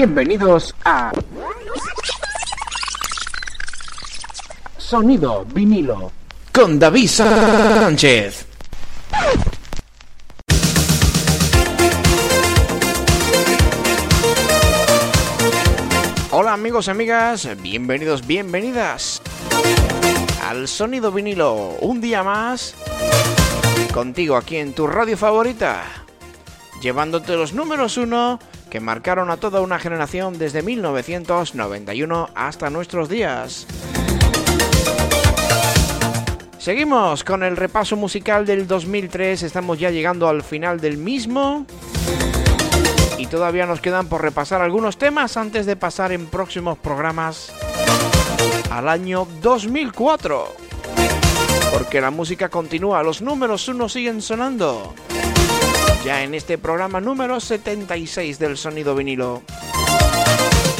Bienvenidos a Sonido vinilo con David Sánchez. Hola amigos y amigas, bienvenidos, bienvenidas al Sonido vinilo, un día más contigo aquí en tu radio favorita, llevándote los números uno que marcaron a toda una generación desde 1991 hasta nuestros días. Seguimos con el repaso musical del 2003, estamos ya llegando al final del mismo. Y todavía nos quedan por repasar algunos temas antes de pasar en próximos programas al año 2004. Porque la música continúa, los números uno siguen sonando ya en este programa número 76 del sonido vinilo.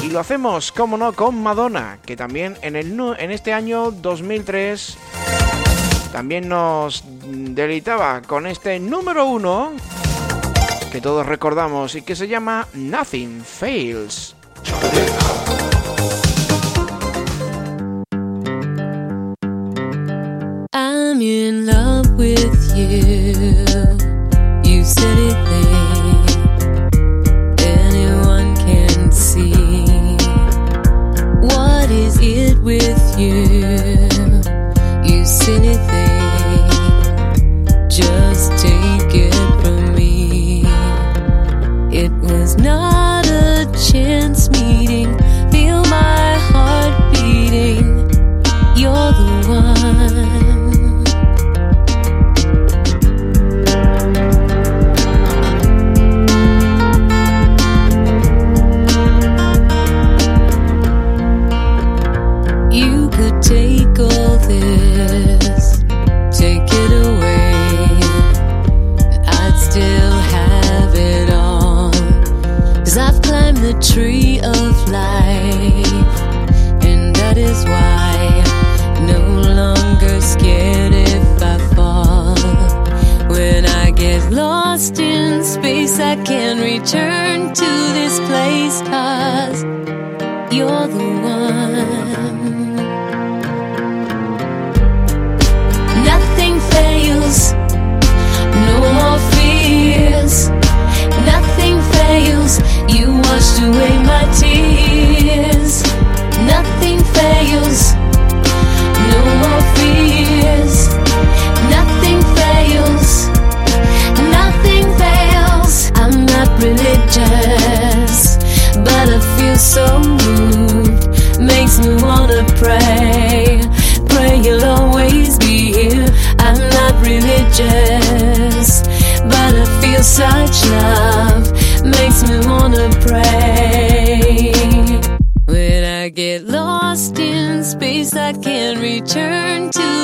Y lo hacemos, como no, con Madonna, que también en, el, en este año 2003 también nos deleitaba con este número uno que todos recordamos y que se llama Nothing Fails. to pray. Pray you'll always be here. I'm not religious, but I feel such love makes me wanna pray. When I get lost in space, I can return to.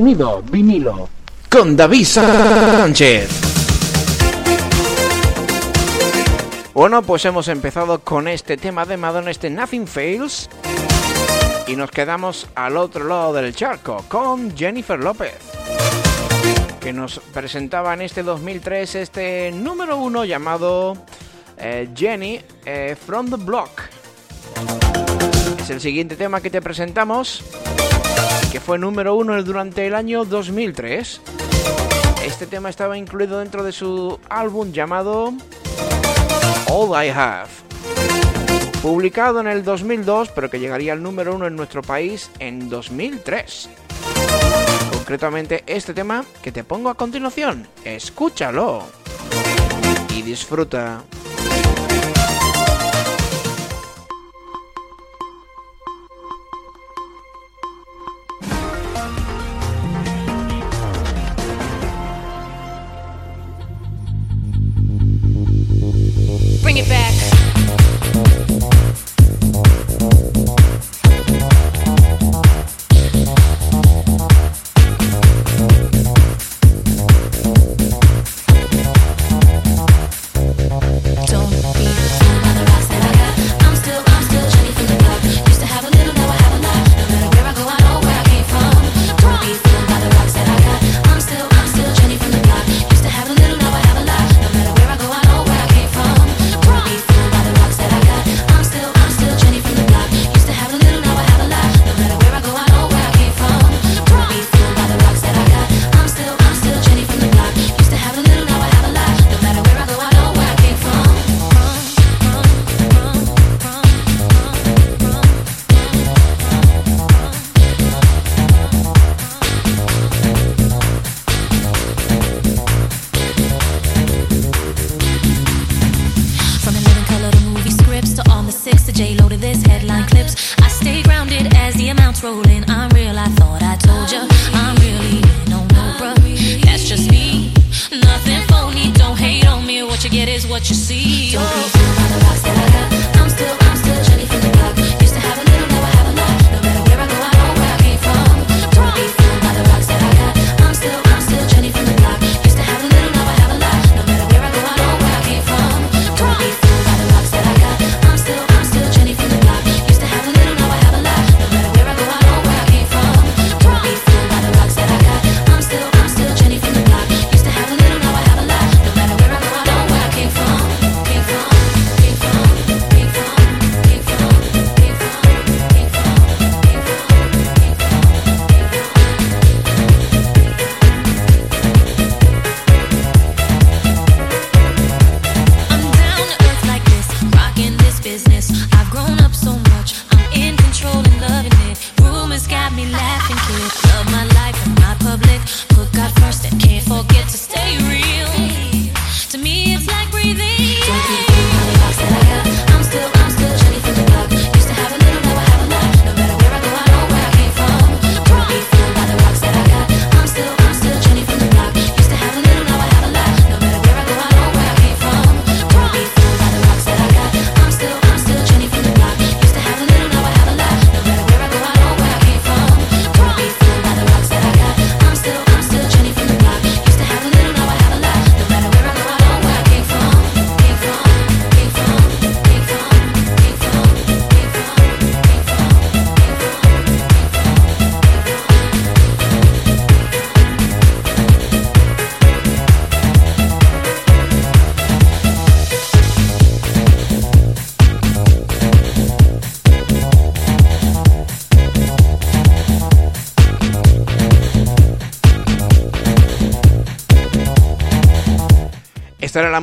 Sonido vinilo. Con David Sánchez. Bueno, pues hemos empezado con este tema de Madonna, este Nothing Fails. Y nos quedamos al otro lado del charco con Jennifer López, que nos presentaba en este 2003 este número uno llamado eh, Jenny eh, From the Block. Es el siguiente tema que te presentamos que fue número uno durante el año 2003. Este tema estaba incluido dentro de su álbum llamado All I Have, publicado en el 2002, pero que llegaría al número uno en nuestro país en 2003. Concretamente este tema que te pongo a continuación. Escúchalo y disfruta.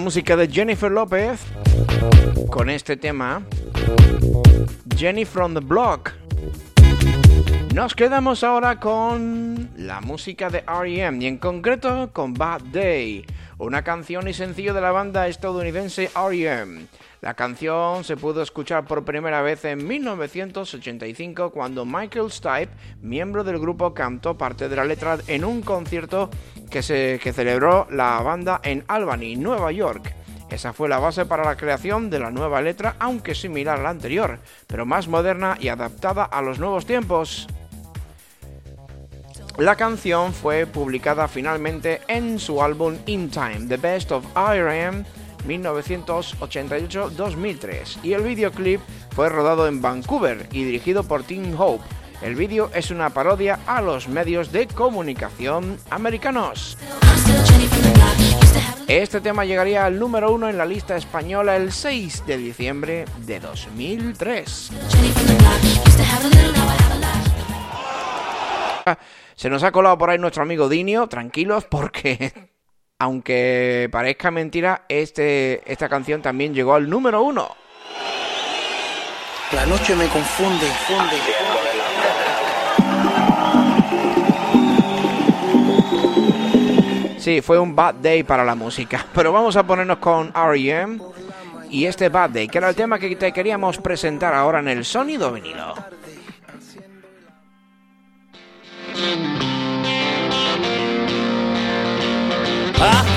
música de Jennifer López con este tema, Jenny from the Block. Nos quedamos ahora con la música de REM y en concreto con Bad Day una canción y sencillo de la banda estadounidense R.E.M. La canción se pudo escuchar por primera vez en 1985 cuando Michael Stipe, miembro del grupo, cantó parte de la letra en un concierto que, se, que celebró la banda en Albany, Nueva York. Esa fue la base para la creación de la nueva letra, aunque similar a la anterior, pero más moderna y adaptada a los nuevos tiempos. La canción fue publicada finalmente en su álbum In Time, The Best of IRM 1988-2003 y el videoclip fue rodado en Vancouver y dirigido por Tim Hope. El vídeo es una parodia a los medios de comunicación americanos. Este tema llegaría al número uno en la lista española el 6 de diciembre de 2003. Se nos ha colado por ahí nuestro amigo Dinio, tranquilos porque aunque parezca mentira, este, esta canción también llegó al número uno. La noche me confunde, funde. Sí, fue un bad day para la música, pero vamos a ponernos con R.E.M. y este bad day, que era el tema que te queríamos presentar ahora en el sonido vinilo. A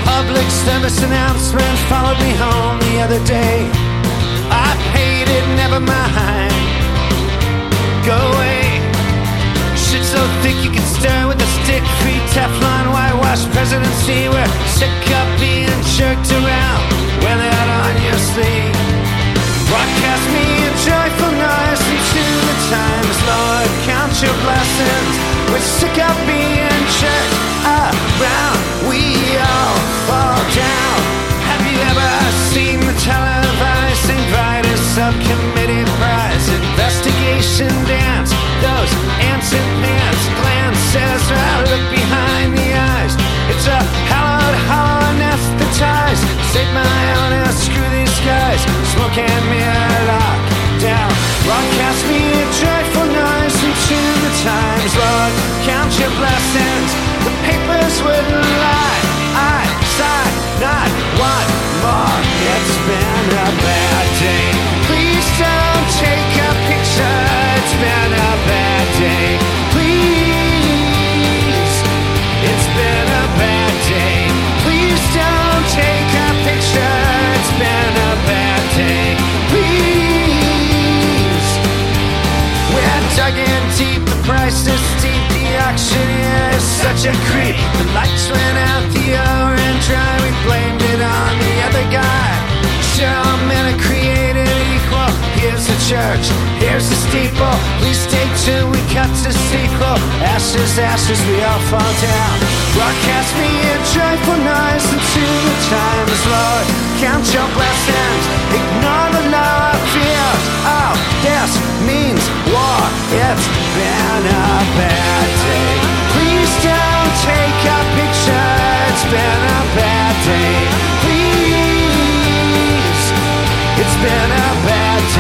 public service announcement followed me home the other day. I paid it, never mind. Go away. Shit so thick you can stir with a stick. Free Teflon, whitewash presidency. We're sick of being jerked around. Wear that on your sleeve. Broadcast me a joyful noise into the times, Lord. Count your blessings. Sick of being price is steep, the auctioneer is such a creep. The lights went out, the hour ran dry, we blamed it on the other guy. Sure, all men are created equal. Here's the church, here's the steeple. Please stay tuned, we cut to sequel. Ashes, ashes, we all fall down. Broadcast me a joyful noise into the times, Lord. Count your blessings, ignore the lower fears. Oh, this means war. It's been a bad day. Please don't take a picture. It's been a bad day. Please, it's been a bad day.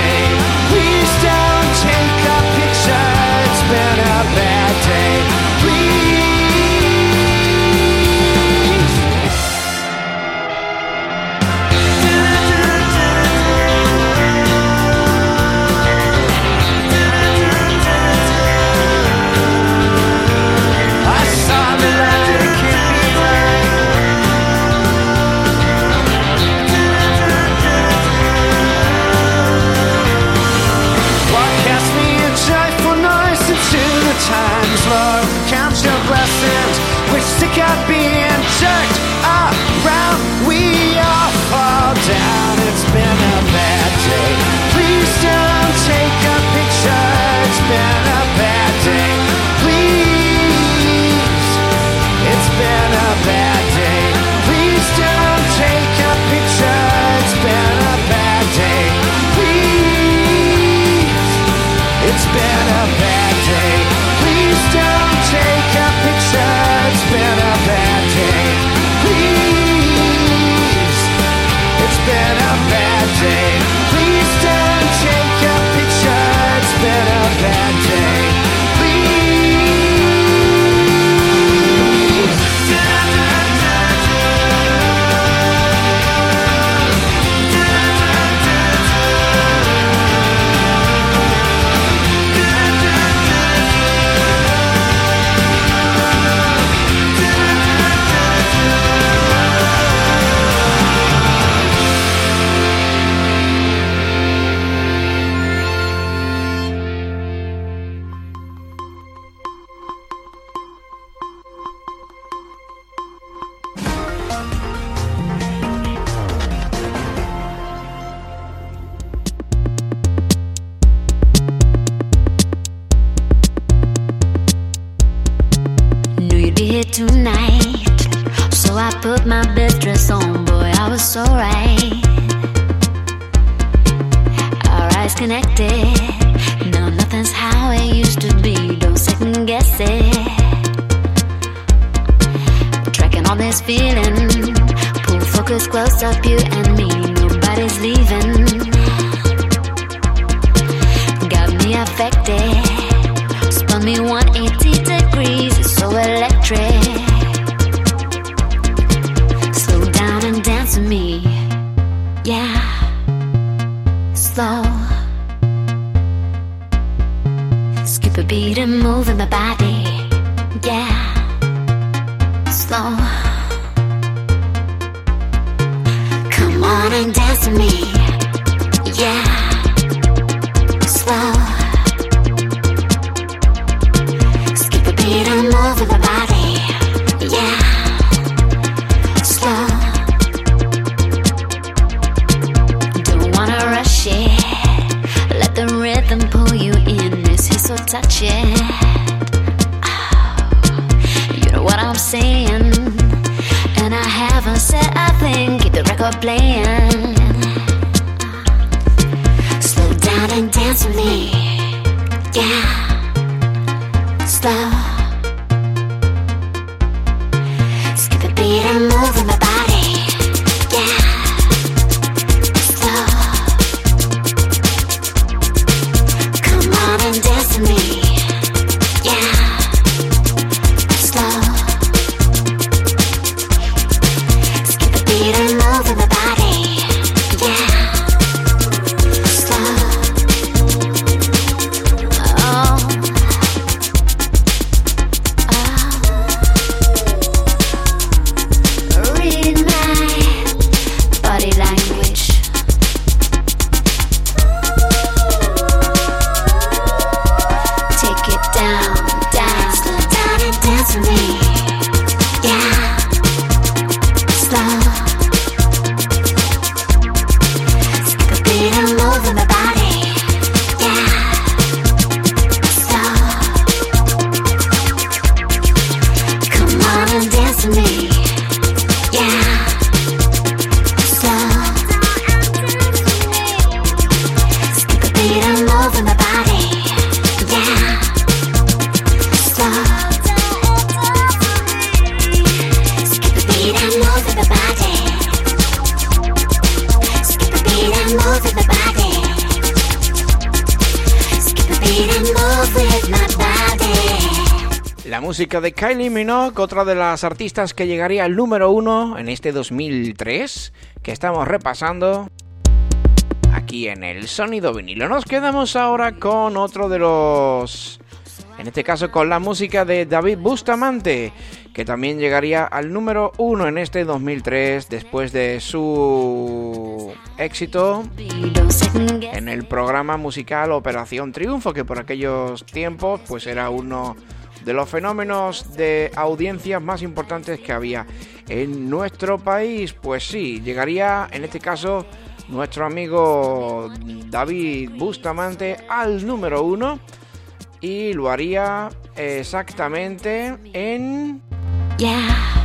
here tonight. So I put my best dress on, boy, I was so right. Our eyes connected. No, nothing's how it used to be. Don't second guess it. Tracking all this feeling. Pull focus close up, you and me. Nobody's leaving. Got me affected. back. Minogue, otra de las artistas que llegaría al número uno en este 2003, que estamos repasando aquí en el sonido vinilo. Nos quedamos ahora con otro de los... En este caso con la música de David Bustamante, que también llegaría al número uno en este 2003 después de su éxito en el programa musical Operación Triunfo, que por aquellos tiempos pues era uno de los fenómenos de audiencias más importantes que había en nuestro país. Pues sí, llegaría en este caso nuestro amigo David Bustamante al número uno y lo haría exactamente en Yeah.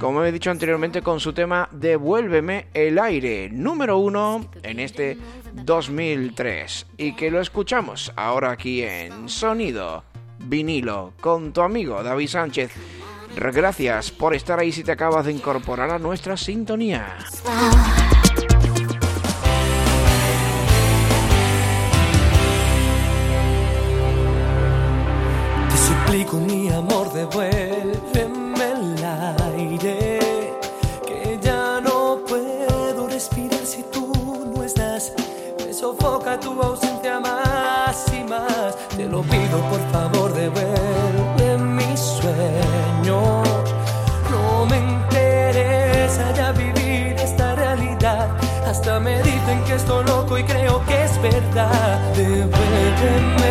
como he dicho anteriormente, con su tema Devuélveme el aire, número uno en este 2003. Y que lo escuchamos ahora aquí en Sonido Vinilo con tu amigo David Sánchez. Gracias por estar ahí si te acabas de incorporar a nuestra sintonía. Verdad. Devuélveme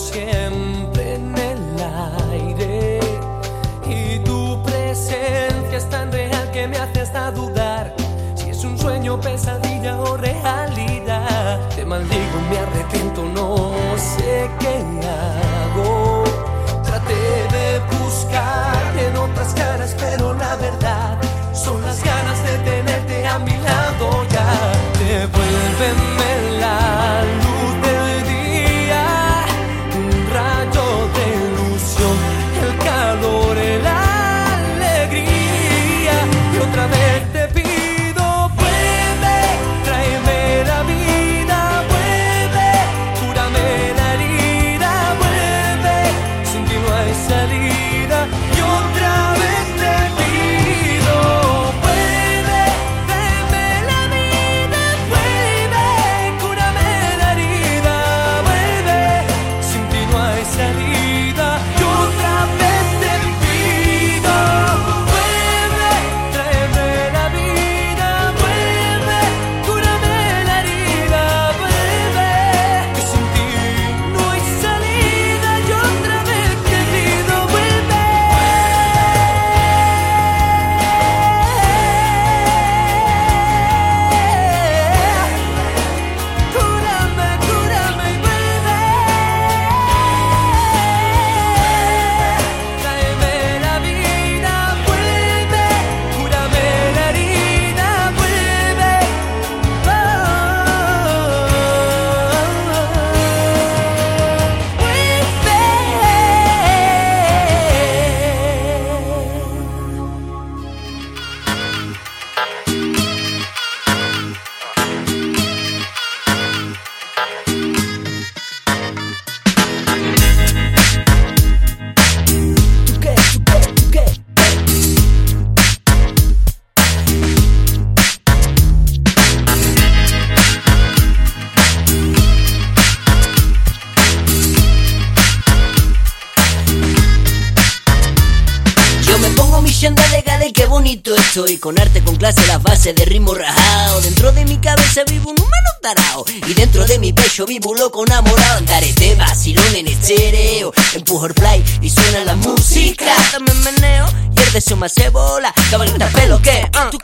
siempre en el aire. Y tu presencia es tan real que me hace hasta dudar si es un sueño, pesadilla o realidad. Te maldigo, me arrepiento, no sé qué hago. Traté de buscar en otras caras, pero la verdad son las ganas. Pecho vivo loco enamorado. Andaré de vacilón en estéreo. Empujo el play y suena la música. También meneo y el deseo me hace bola. Cabalgata pelo que, uh, tu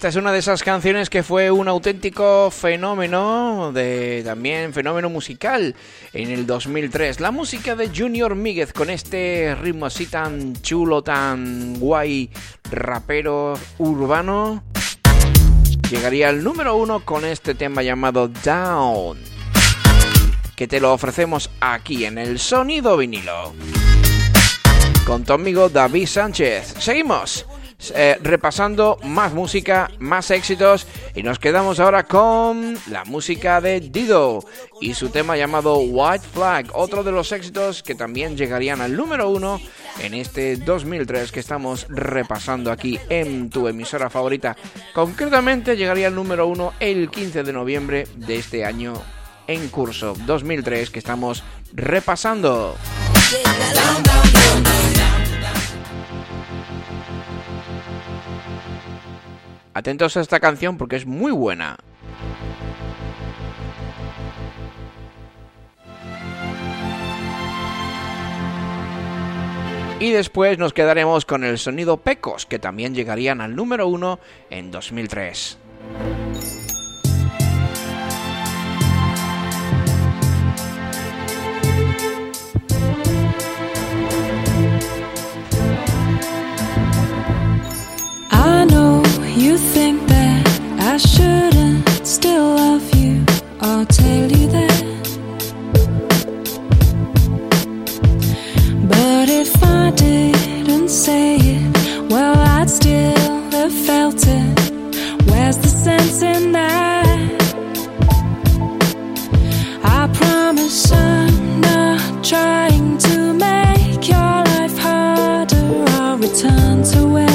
Esta es una de esas canciones que fue un auténtico fenómeno, de también fenómeno musical en el 2003. La música de Junior Míguez con este ritmo así tan chulo, tan guay, rapero urbano, llegaría al número uno con este tema llamado Down, que te lo ofrecemos aquí en el sonido vinilo. Con tu amigo David Sánchez. Seguimos eh, repasando más música, más éxitos y nos quedamos ahora con la música de Dido y su tema llamado White Flag, otro de los éxitos que también llegarían al número uno en este 2003 que estamos repasando aquí en tu emisora favorita. Concretamente llegaría al número uno el 15 de noviembre de este año en curso 2003 que estamos repasando. Atentos a esta canción porque es muy buena. Y después nos quedaremos con el sonido Pecos, que también llegarían al número uno en 2003. shouldn't still love you. I'll tell you that. But if I didn't say it, well, I'd still have felt it. Where's the sense in that? I promise I'm not trying to make your life harder. I'll return to where.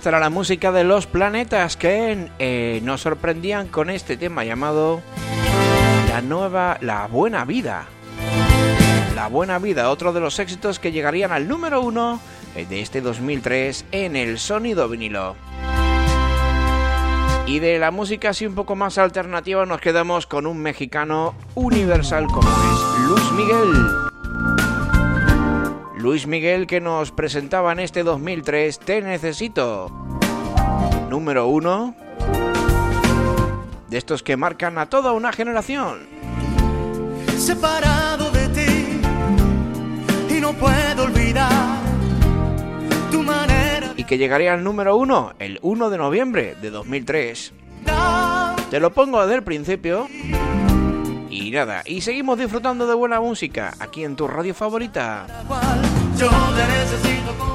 Esta la música de los planetas que eh, nos sorprendían con este tema llamado La nueva, la buena vida. La buena vida, otro de los éxitos que llegarían al número uno eh, de este 2003 en el sonido vinilo. Y de la música así un poco más alternativa nos quedamos con un mexicano universal como es Luis Miguel. Luis Miguel que nos presentaba en este 2003 Te Necesito. Número uno de estos que marcan a toda una generación. Separado de ti y no puedo olvidar tu manera. Y que llegaría al número uno el 1 de noviembre de 2003. Te lo pongo desde el principio. Y nada, y seguimos disfrutando de buena música aquí en tu radio favorita. Yo te necesito como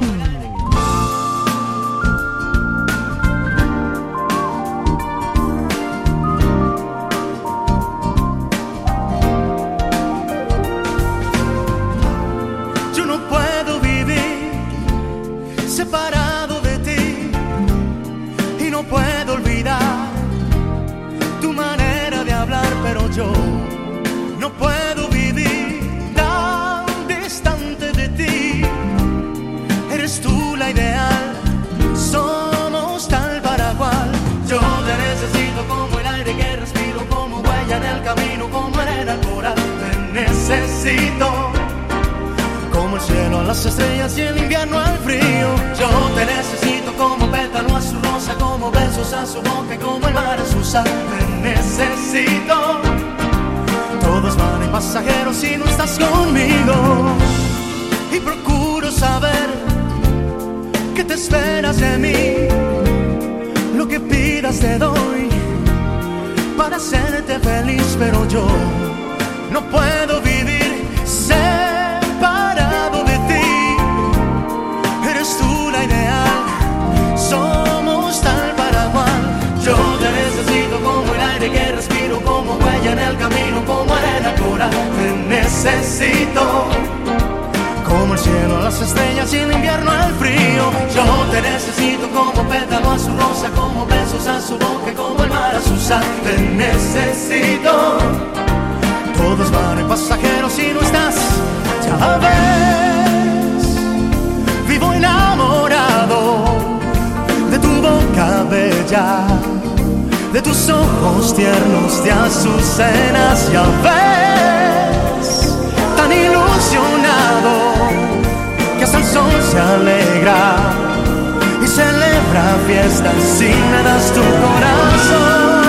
Yo no puedo vivir separado de ti y no puedo olvidar tu manera de hablar, pero yo necesito como el cielo a las estrellas y el invierno al frío. Yo te necesito como pétalo a su rosa, como besos a su boca, como el mar a su sal. Te necesito. Todos van y pasajeros si no estás conmigo. Y procuro saber qué te esperas de mí. Lo que pidas te doy para hacerte feliz, pero yo no puedo Te necesito. Como el cielo a las estrellas y el invierno al frío. Yo te necesito como pétalo a su rosa, como besos a su boca, como el mar a su sal. Te necesito. Todos van en pasajeros y no estás, ya ves. Vivo enamorado de tu boca bella, de tus ojos tiernos de azucenas, ya ves. Tan ilusionado que hasta el sol se alegra y celebra fiestas si me das tu corazón.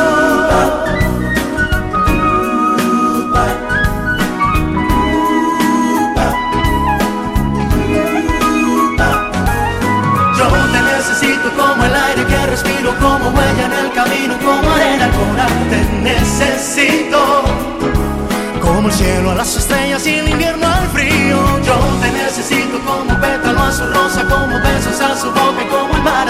Como huella en el camino, como arena al coral. Te necesito como el cielo a las estrellas y el invierno al frío. Yo te necesito como pétalo a su rosa, como besos a su boca como el mar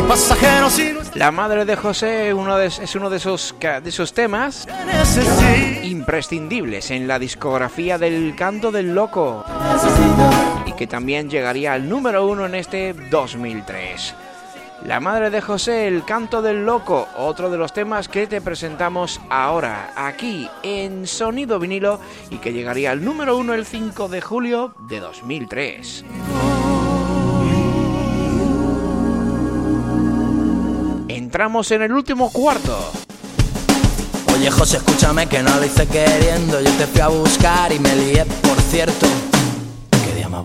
Pasajeros y no La madre de José uno de- es uno de esos, de esos temas imprescindibles en la discografía del canto del loco y que también llegaría al número uno en este 2003. La madre de José, el canto del loco, otro de los temas que te presentamos ahora, aquí en Sonido Vinilo y que llegaría al número uno el 5 de julio de 2003. Entramos en el último cuarto. Oye José, escúchame que no lo hice queriendo. Yo te fui a buscar y me lié, por cierto. Qué día más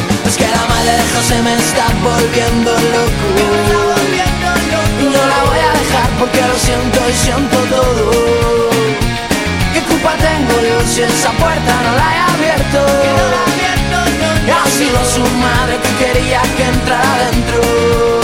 es que la madre de José me está volviendo loco. Y no la voy a dejar porque lo siento y siento todo. ¿Qué culpa tengo yo si esa puerta no la he abierto? Ha sido su madre que quería que entrara adentro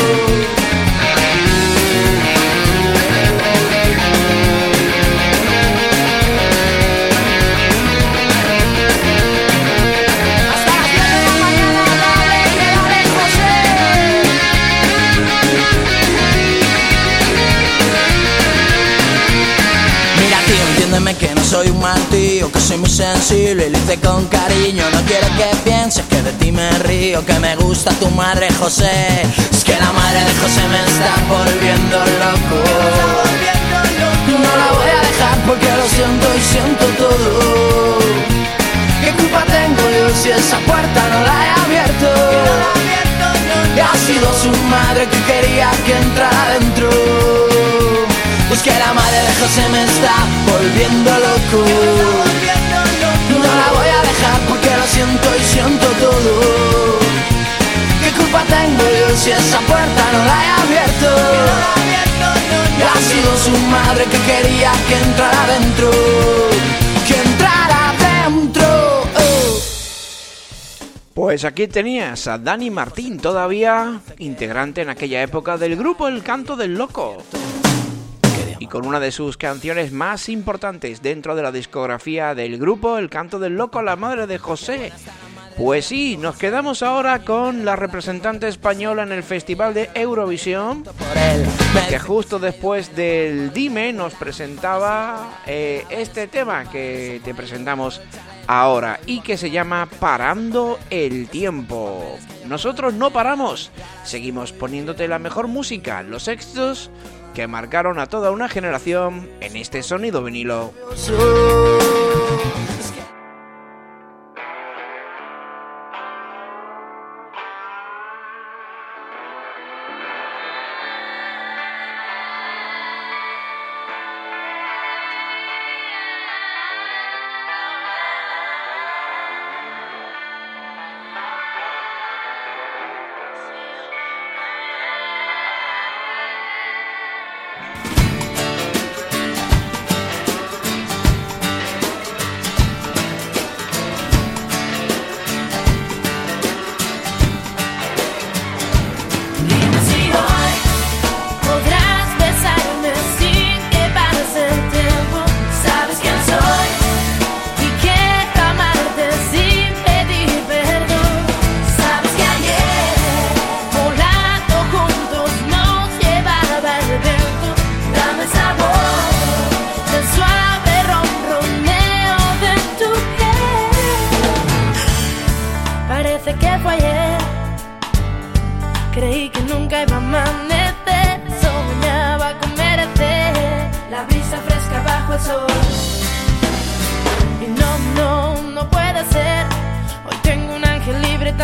soy un mal tío Que soy muy sensible y lo hice con cariño. No quiero que pienses que de ti me río Que me gusta tu madre José. Es que la madre de José me está volviendo loco. No la voy a dejar porque lo siento y siento todo. ¿Qué culpa tengo yo si esa puerta no la he abierto? Y ha sido su madre que quería que entrara adentro pues que la madre de José me está volviendo loco No la voy a dejar porque lo siento y siento todo ¿Qué culpa tengo yo si esa puerta no la he abierto? Ha sido su madre que quería que entrara adentro Que entrara adentro. Pues aquí tenías a Dani Martín, todavía integrante en aquella época del grupo El Canto del Loco. Con una de sus canciones más importantes dentro de la discografía del grupo El Canto del Loco, la madre de José. Pues sí, nos quedamos ahora con la representante española en el Festival de Eurovisión, que justo después del Dime nos presentaba eh, este tema que te presentamos ahora y que se llama Parando el Tiempo. Nosotros no paramos, seguimos poniéndote la mejor música, los éxitos que marcaron a toda una generación en este sonido vinilo.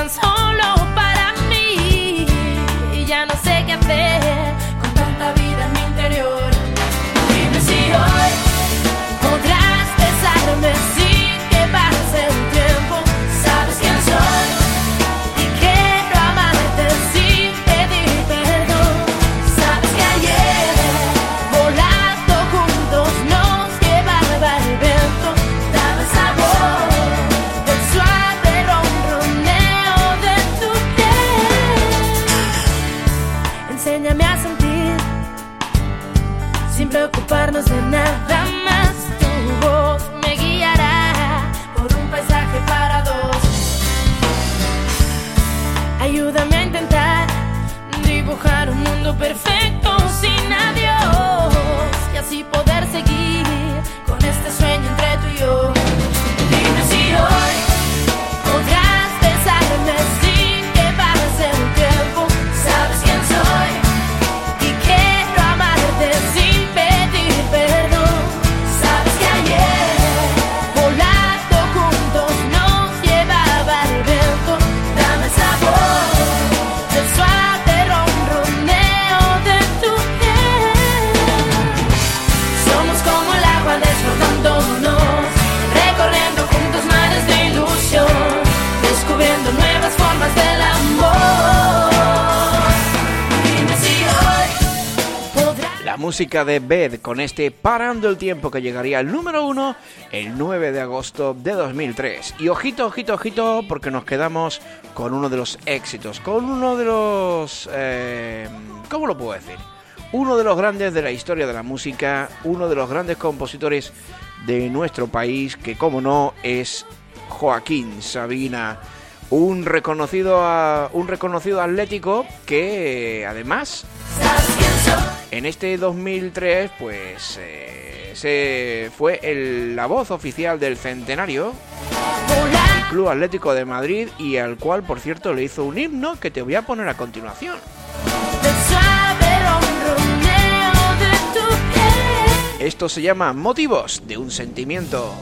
dance música de Bed con este Parando el Tiempo que llegaría al número uno el 9 de agosto de 2003. Y ojito, ojito, ojito, porque nos quedamos con uno de los éxitos, con uno de los... Eh, ¿Cómo lo puedo decir? Uno de los grandes de la historia de la música, uno de los grandes compositores de nuestro país, que como no es Joaquín Sabina un reconocido, un reconocido atlético que además en este 2003 pues eh, se fue el- la voz oficial del centenario del Club Atlético de Madrid y al cual por cierto le hizo un himno que te voy a poner a continuación. Esto se llama Motivos de un sentimiento.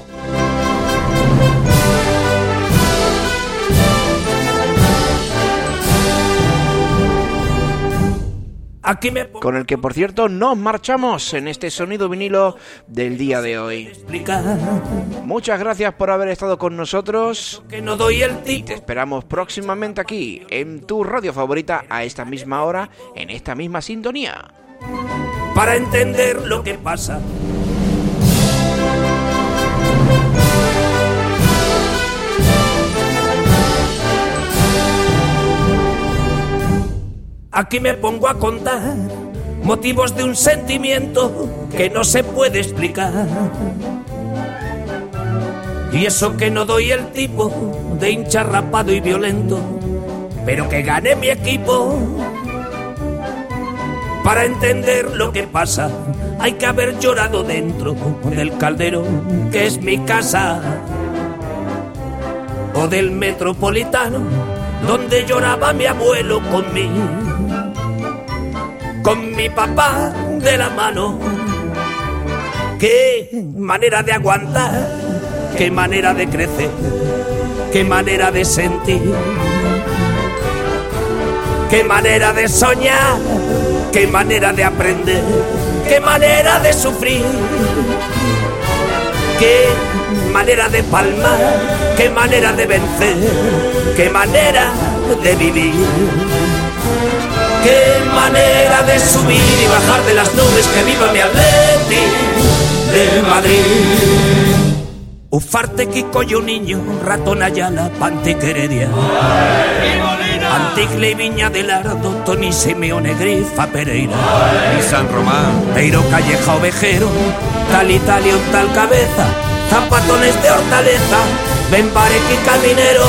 Aquí me pongo con el que por cierto nos marchamos en este sonido vinilo del día de hoy. Muchas gracias por haber estado con nosotros. Y te esperamos próximamente aquí, en tu radio favorita, a esta misma hora, en esta misma sintonía. para entender lo que pasa. Aquí me pongo a contar motivos de un sentimiento que no se puede explicar. Y eso que no doy el tipo de hincha rapado y violento, pero que gane mi equipo. Para entender lo que pasa, hay que haber llorado dentro del caldero que es mi casa. O del metropolitano, donde lloraba mi abuelo conmigo. Con mi papá de la mano. Qué manera de aguantar, qué manera de crecer, qué manera de sentir. Qué manera de soñar, qué manera de aprender, qué manera de sufrir, qué manera de palmar, qué manera de vencer, qué manera de vivir, qué manera de subir y bajar de las nubes, que viva mi Atleti de Madrid. Ufarte Kiko y un niño, ratón Ayala, Pantiqueredia. Antigle y Viña del Ardo, Tony Simeone, Grifa Pereira. Y San Román. Peiro Calleja Ovejero, tal Italia tal cabeza, zapatones de hortaleza, Benbarek y Caminero.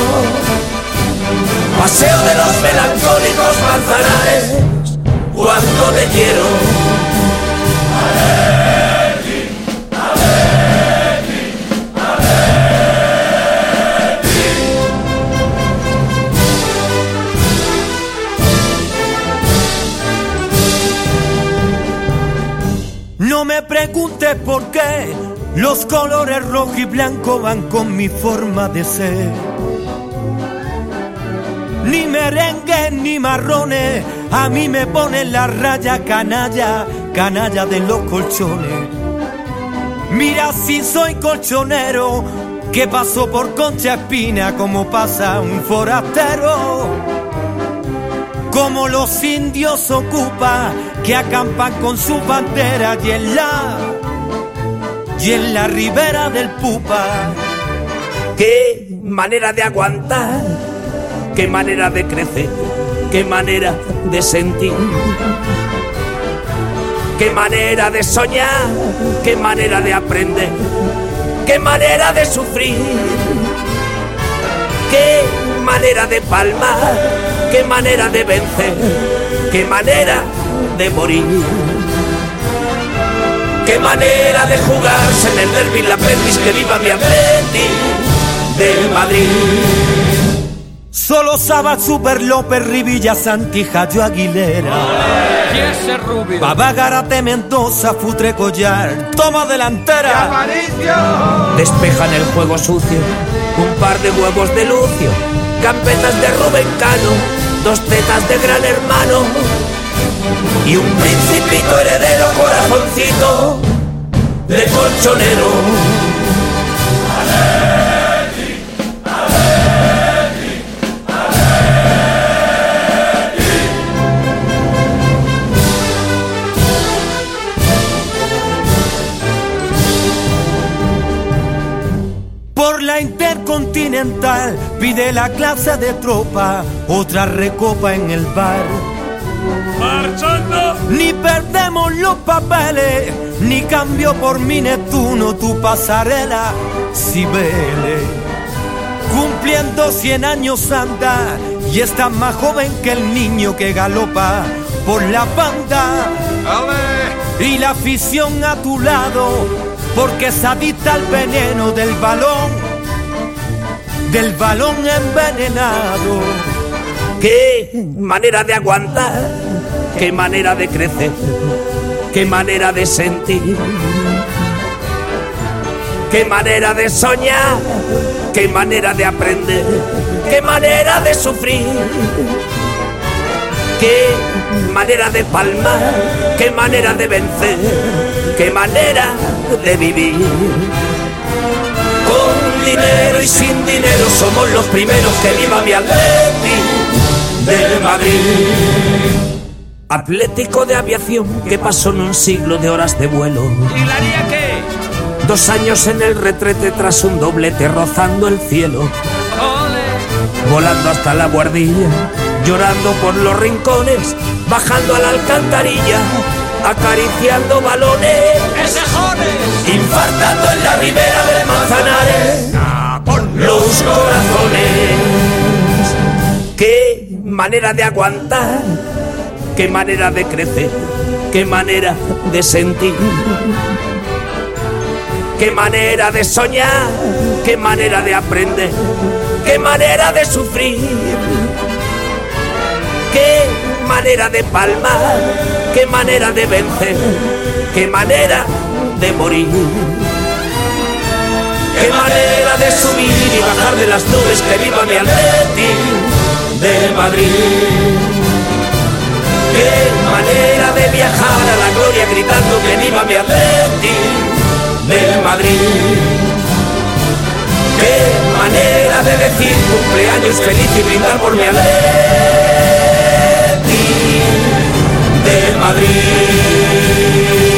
Paseo de los melancólicos manzanares, cuando te quiero. Colores rojo y blanco van con mi forma de ser. Ni merengue ni marrones, a mí me ponen la raya canalla, canalla de los colchones. Mira si soy colchonero, que paso por Concha Espina como pasa un forastero como los indios ocupa que acampan con su bandera y en la y en la ribera del Pupa Qué manera de aguantar, qué manera de crecer, qué manera de sentir, qué manera de soñar, qué manera de aprender, qué manera de sufrir, qué manera de palmar, qué manera de vencer, qué manera de morir. Qué manera de jugarse en el derby la Betis, que viva mi Atleti de Madrid. Solo Saba, Super López, Rivilla, Santija, yo Aguilera. ¿Y ese rubio? Baba Garate, Mendoza, Futre Collar, toma delantera. Despejan el juego sucio, un par de huevos de Lucio, gambetas de Rubén Cano, dos tetas de gran hermano y un principito heredero corazoncito de colchonero. Por la Intercontinental pide la clase de tropa, otra recopa en el bar Marchando. Ni perdemos los papeles, ni cambio por mi Neptuno tu pasarela, Cibele. Cumpliendo 100 años anda y está más joven que el niño que galopa por la banda. Y la afición a tu lado, porque se adicta al veneno del balón, del balón envenenado. Qué manera de aguantar, qué manera de crecer, qué manera de sentir, qué manera de soñar, qué manera de aprender, qué manera de sufrir, qué manera de palmar, qué manera de vencer, qué manera de vivir. Con dinero y sin dinero somos los primeros que viva mi Atleti de Madrid. Atlético de aviación que pasó en un siglo de horas de vuelo. ¿Y la haría qué? Dos años en el retrete tras un doblete rozando el cielo. Ole. Volando hasta la guardilla, llorando por los rincones, bajando a la alcantarilla, acariciando balones, ¡Esejones! infartando en la ribera del Manzanares los corazones. Qué manera de aguantar, qué manera de crecer, qué manera de sentir. Qué manera de soñar, qué manera de aprender, qué manera de sufrir. Qué manera de palmar, qué manera de vencer, qué manera de morir. Qué manera de subir y bajar de las nubes que viva mi Atleti de Madrid. Qué manera de viajar a la gloria gritando que viva mi Atleti de Madrid. Qué manera de decir cumpleaños feliz y brindar por mi Atleti de Madrid.